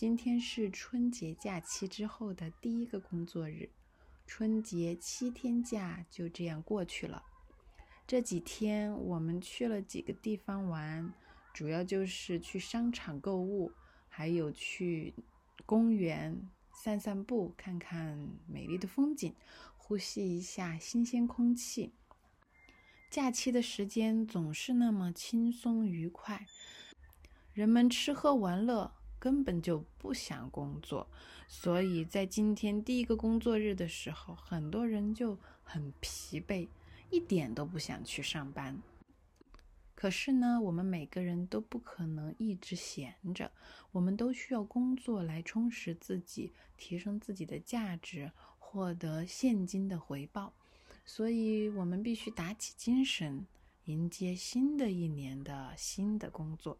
今天是春节假期之后的第一个工作日，春节七天假就这样过去了。这几天我们去了几个地方玩，主要就是去商场购物，还有去公园散散步，看看美丽的风景，呼吸一下新鲜空气。假期的时间总是那么轻松愉快，人们吃喝玩乐。根本就不想工作，所以在今天第一个工作日的时候，很多人就很疲惫，一点都不想去上班。可是呢，我们每个人都不可能一直闲着，我们都需要工作来充实自己，提升自己的价值，获得现金的回报。所以，我们必须打起精神，迎接新的一年的新的工作。